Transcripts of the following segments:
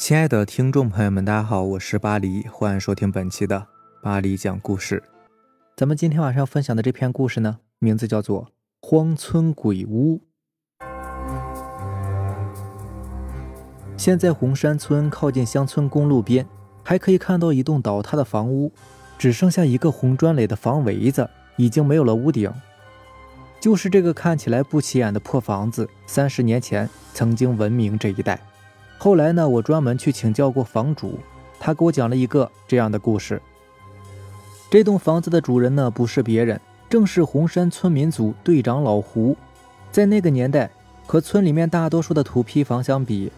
亲爱的听众朋友们，大家好，我是巴黎，欢迎收听本期的巴黎讲故事。咱们今天晚上要分享的这篇故事呢，名字叫做《荒村鬼屋》。现在红山村靠近乡村公路边，还可以看到一栋倒塌的房屋，只剩下一个红砖垒的房围子，已经没有了屋顶。就是这个看起来不起眼的破房子，三十年前曾经闻名这一带。后来呢，我专门去请教过房主，他给我讲了一个这样的故事。这栋房子的主人呢，不是别人，正是红山村民组队长老胡。在那个年代，和村里面大多数的土坯房相比，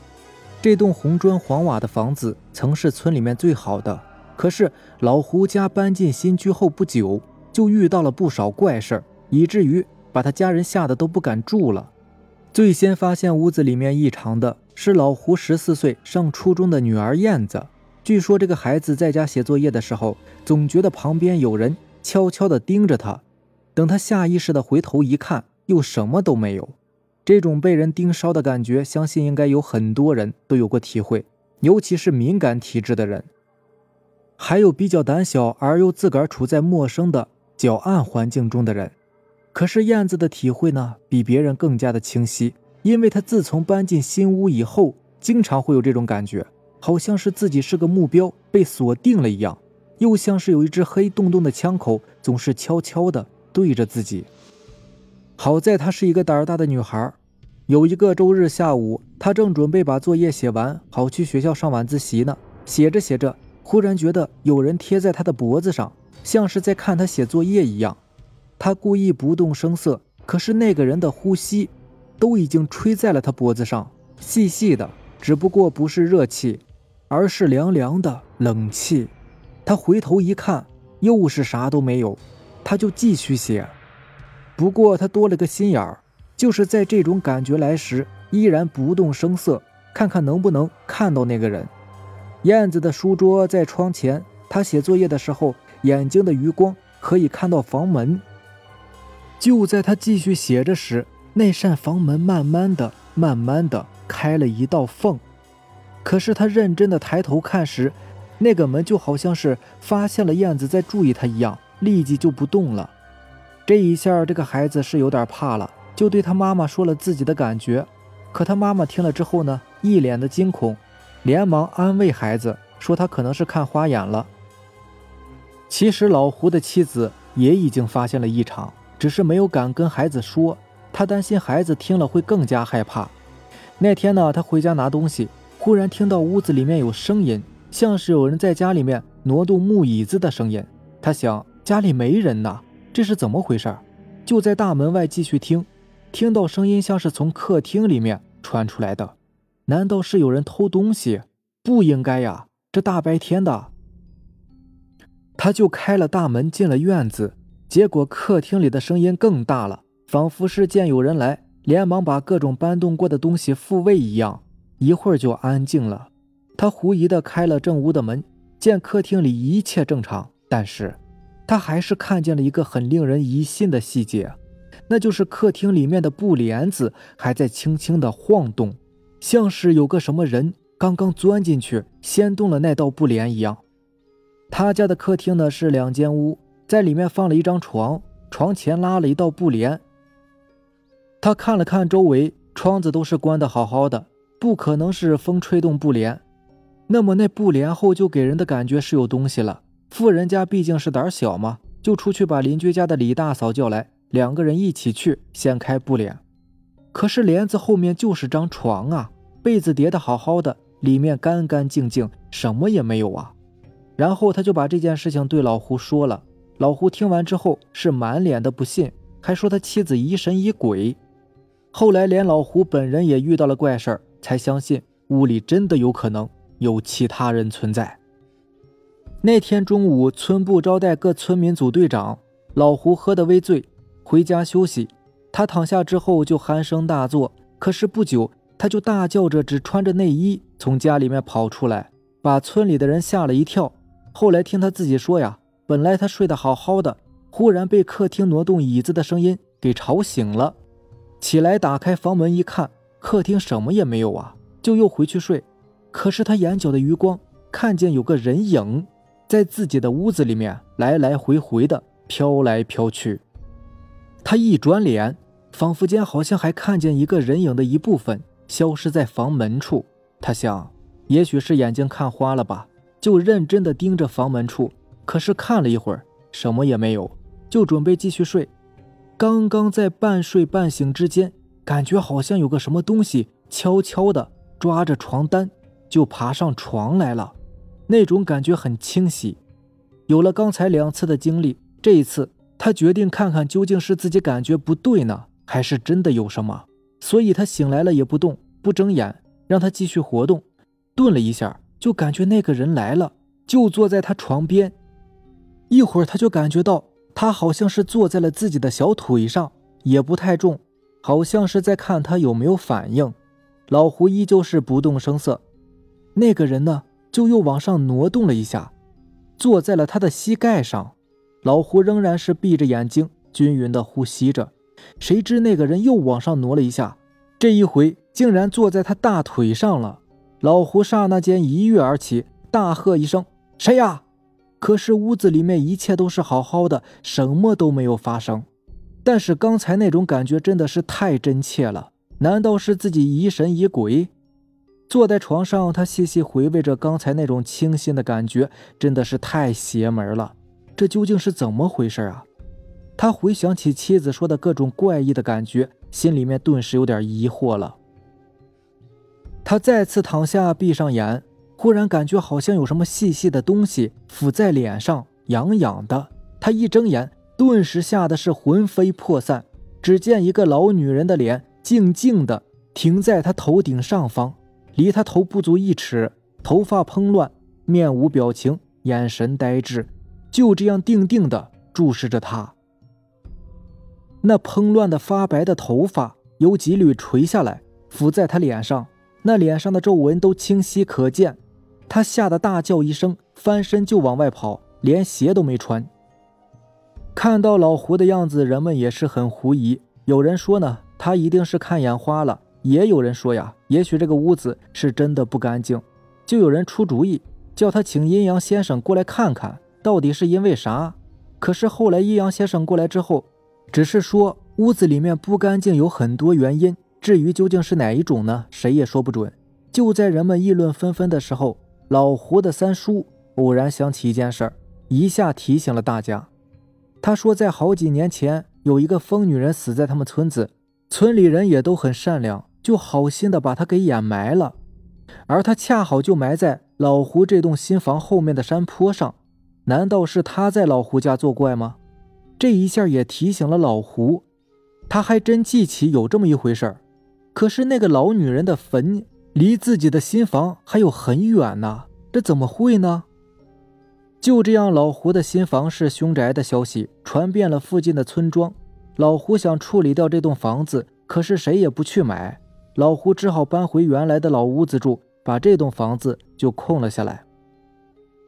这栋红砖黄瓦的房子曾是村里面最好的。可是老胡家搬进新居后不久，就遇到了不少怪事儿，以至于把他家人吓得都不敢住了。最先发现屋子里面异常的。是老胡十四岁上初中的女儿燕子。据说这个孩子在家写作业的时候，总觉得旁边有人悄悄地盯着他。等他下意识地回头一看，又什么都没有。这种被人盯梢的感觉，相信应该有很多人都有过体会，尤其是敏感体质的人，还有比较胆小而又自个儿处在陌生的较暗环境中的人。可是燕子的体会呢，比别人更加的清晰。因为他自从搬进新屋以后，经常会有这种感觉，好像是自己是个目标被锁定了一样，又像是有一只黑洞洞的枪口总是悄悄地对着自己。好在她是一个胆儿大的女孩。有一个周日下午，她正准备把作业写完，好去学校上晚自习呢。写着写着，忽然觉得有人贴在她的脖子上，像是在看她写作业一样。她故意不动声色，可是那个人的呼吸。都已经吹在了他脖子上，细细的，只不过不是热气，而是凉凉的冷气。他回头一看，又是啥都没有，他就继续写。不过他多了个心眼儿，就是在这种感觉来时，依然不动声色，看看能不能看到那个人。燕子的书桌在窗前，他写作业的时候，眼睛的余光可以看到房门。就在他继续写着时，那扇房门慢慢的、慢慢的开了一道缝，可是他认真的抬头看时，那个门就好像是发现了燕子在注意他一样，立即就不动了。这一下，这个孩子是有点怕了，就对他妈妈说了自己的感觉。可他妈妈听了之后呢，一脸的惊恐，连忙安慰孩子说他可能是看花眼了。其实老胡的妻子也已经发现了异常，只是没有敢跟孩子说。他担心孩子听了会更加害怕。那天呢，他回家拿东西，忽然听到屋子里面有声音，像是有人在家里面挪动木椅子的声音。他想家里没人呐，这是怎么回事？就在大门外继续听，听到声音像是从客厅里面传出来的。难道是有人偷东西？不应该呀，这大白天的。他就开了大门进了院子，结果客厅里的声音更大了。仿佛是见有人来，连忙把各种搬动过的东西复位一样，一会儿就安静了。他狐疑的开了正屋的门，见客厅里一切正常，但是他还是看见了一个很令人疑心的细节，那就是客厅里面的布帘子还在轻轻的晃动，像是有个什么人刚刚钻进去掀动了那道布帘一样。他家的客厅呢是两间屋，在里面放了一张床，床前拉了一道布帘。他看了看周围，窗子都是关的好好的，不可能是风吹动布帘。那么那布帘后就给人的感觉是有东西了。富人家毕竟是胆小嘛，就出去把邻居家的李大嫂叫来，两个人一起去掀开布帘。可是帘子后面就是张床啊，被子叠的好好的，里面干干净净，什么也没有啊。然后他就把这件事情对老胡说了。老胡听完之后是满脸的不信，还说他妻子疑神疑鬼。后来，连老胡本人也遇到了怪事儿，才相信屋里真的有可能有其他人存在。那天中午，村部招待各村民组队长，老胡喝得微醉，回家休息。他躺下之后就鼾声大作，可是不久他就大叫着，只穿着内衣从家里面跑出来，把村里的人吓了一跳。后来听他自己说呀，本来他睡得好好的，忽然被客厅挪动椅子的声音给吵醒了。起来，打开房门一看，客厅什么也没有啊，就又回去睡。可是他眼角的余光看见有个人影在自己的屋子里面来来回回的飘来飘去。他一转脸，仿佛间好像还看见一个人影的一部分消失在房门处。他想，也许是眼睛看花了吧，就认真的盯着房门处。可是看了一会儿，什么也没有，就准备继续睡。刚刚在半睡半醒之间，感觉好像有个什么东西悄悄的抓着床单，就爬上床来了。那种感觉很清晰。有了刚才两次的经历，这一次他决定看看究竟是自己感觉不对呢，还是真的有什么。所以他醒来了也不动，不睁眼，让他继续活动。顿了一下，就感觉那个人来了，就坐在他床边。一会儿他就感觉到。他好像是坐在了自己的小腿上，也不太重，好像是在看他有没有反应。老胡依旧是不动声色，那个人呢，就又往上挪动了一下，坐在了他的膝盖上。老胡仍然是闭着眼睛，均匀的呼吸着。谁知那个人又往上挪了一下，这一回竟然坐在他大腿上了。老胡刹那间一跃而起，大喝一声：“谁呀？”可是屋子里面一切都是好好的，什么都没有发生。但是刚才那种感觉真的是太真切了，难道是自己疑神疑鬼？坐在床上，他细细回味着刚才那种清新的感觉，真的是太邪门了。这究竟是怎么回事啊？他回想起妻子说的各种怪异的感觉，心里面顿时有点疑惑了。他再次躺下，闭上眼。忽然感觉好像有什么细细的东西抚在脸上，痒痒的。他一睁眼，顿时吓得是魂飞魄散。只见一个老女人的脸静静的停在他头顶上方，离他头不足一尺，头发蓬乱，面无表情，眼神呆滞，就这样定定的注视着他。那蓬乱的发白的头发有几缕垂下来，浮在他脸上，那脸上的皱纹都清晰可见。他吓得大叫一声，翻身就往外跑，连鞋都没穿。看到老胡的样子，人们也是很狐疑。有人说呢，他一定是看眼花了；也有人说呀，也许这个屋子是真的不干净。就有人出主意，叫他请阴阳先生过来看看，到底是因为啥。可是后来阴阳先生过来之后，只是说屋子里面不干净有很多原因，至于究竟是哪一种呢，谁也说不准。就在人们议论纷纷的时候。老胡的三叔偶然想起一件事儿，一下提醒了大家。他说，在好几年前，有一个疯女人死在他们村子，村里人也都很善良，就好心的把她给掩埋了。而她恰好就埋在老胡这栋新房后面的山坡上。难道是他在老胡家作怪吗？这一下也提醒了老胡，他还真记起有这么一回事儿。可是那个老女人的坟。离自己的新房还有很远呢，这怎么会呢？就这样，老胡的新房是凶宅的消息传遍了附近的村庄。老胡想处理掉这栋房子，可是谁也不去买。老胡只好搬回原来的老屋子住，把这栋房子就空了下来。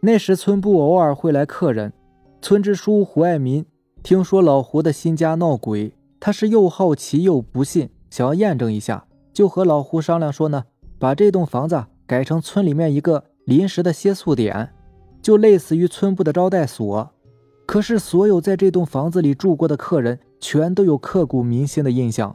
那时村部偶尔会来客人，村支书胡爱民听说老胡的新家闹鬼，他是又好奇又不信，想要验证一下，就和老胡商量说呢。把这栋房子改成村里面一个临时的歇宿点，就类似于村部的招待所。可是，所有在这栋房子里住过的客人，全都有刻骨铭心的印象。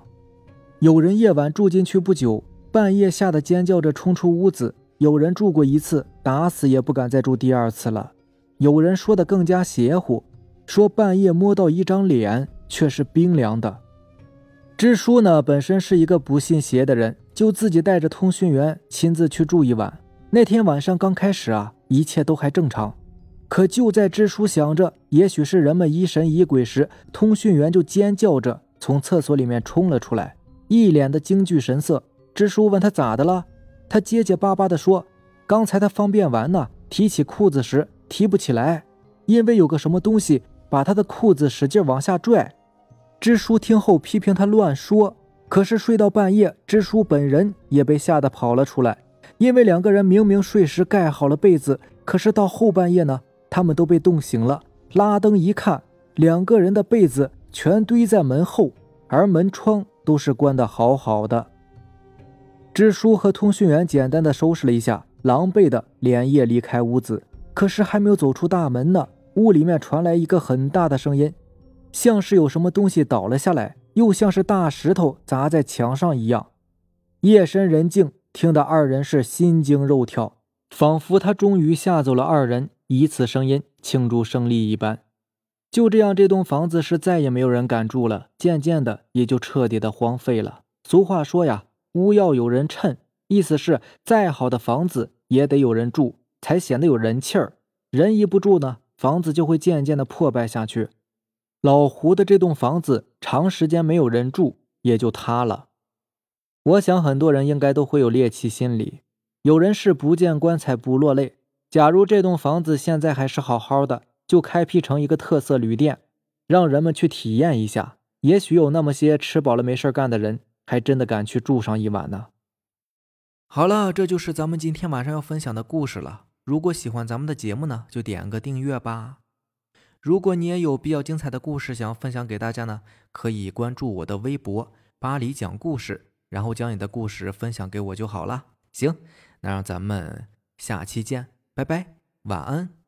有人夜晚住进去不久，半夜吓得尖叫着冲出屋子；有人住过一次，打死也不敢再住第二次了。有人说的更加邪乎，说半夜摸到一张脸，却是冰凉的。支书呢，本身是一个不信邪的人。就自己带着通讯员亲自去住一晚。那天晚上刚开始啊，一切都还正常。可就在支书想着也许是人们疑神疑鬼时，通讯员就尖叫着从厕所里面冲了出来，一脸的惊惧神色。支书问他咋的了，他结结巴巴地说：“刚才他方便完呢，提起裤子时提不起来，因为有个什么东西把他的裤子使劲往下拽。”支书听后批评他乱说。可是睡到半夜，支书本人也被吓得跑了出来，因为两个人明明睡时盖好了被子，可是到后半夜呢，他们都被冻醒了。拉灯一看，两个人的被子全堆在门后，而门窗都是关得好好的。支书和通讯员简单的收拾了一下，狼狈的连夜离开屋子。可是还没有走出大门呢，屋里面传来一个很大的声音，像是有什么东西倒了下来，又像是大石头砸在墙上一样。夜深人静，听得二人是心惊肉跳，仿佛他终于吓走了二人，以此声音庆祝胜利一般。就这样，这栋房子是再也没有人敢住了，渐渐的也就彻底的荒废了。俗话说呀，屋要有人趁，意思是再好的房子也得有人住。才显得有人气儿，人一不住呢，房子就会渐渐的破败下去。老胡的这栋房子长时间没有人住，也就塌了。我想很多人应该都会有猎奇心理，有人是不见棺材不落泪。假如这栋房子现在还是好好的，就开辟成一个特色旅店，让人们去体验一下，也许有那么些吃饱了没事干的人，还真的敢去住上一晚呢。好了，这就是咱们今天晚上要分享的故事了。如果喜欢咱们的节目呢，就点个订阅吧。如果你也有比较精彩的故事想要分享给大家呢，可以关注我的微博“巴黎讲故事”，然后将你的故事分享给我就好了。行，那让咱们下期见，拜拜，晚安。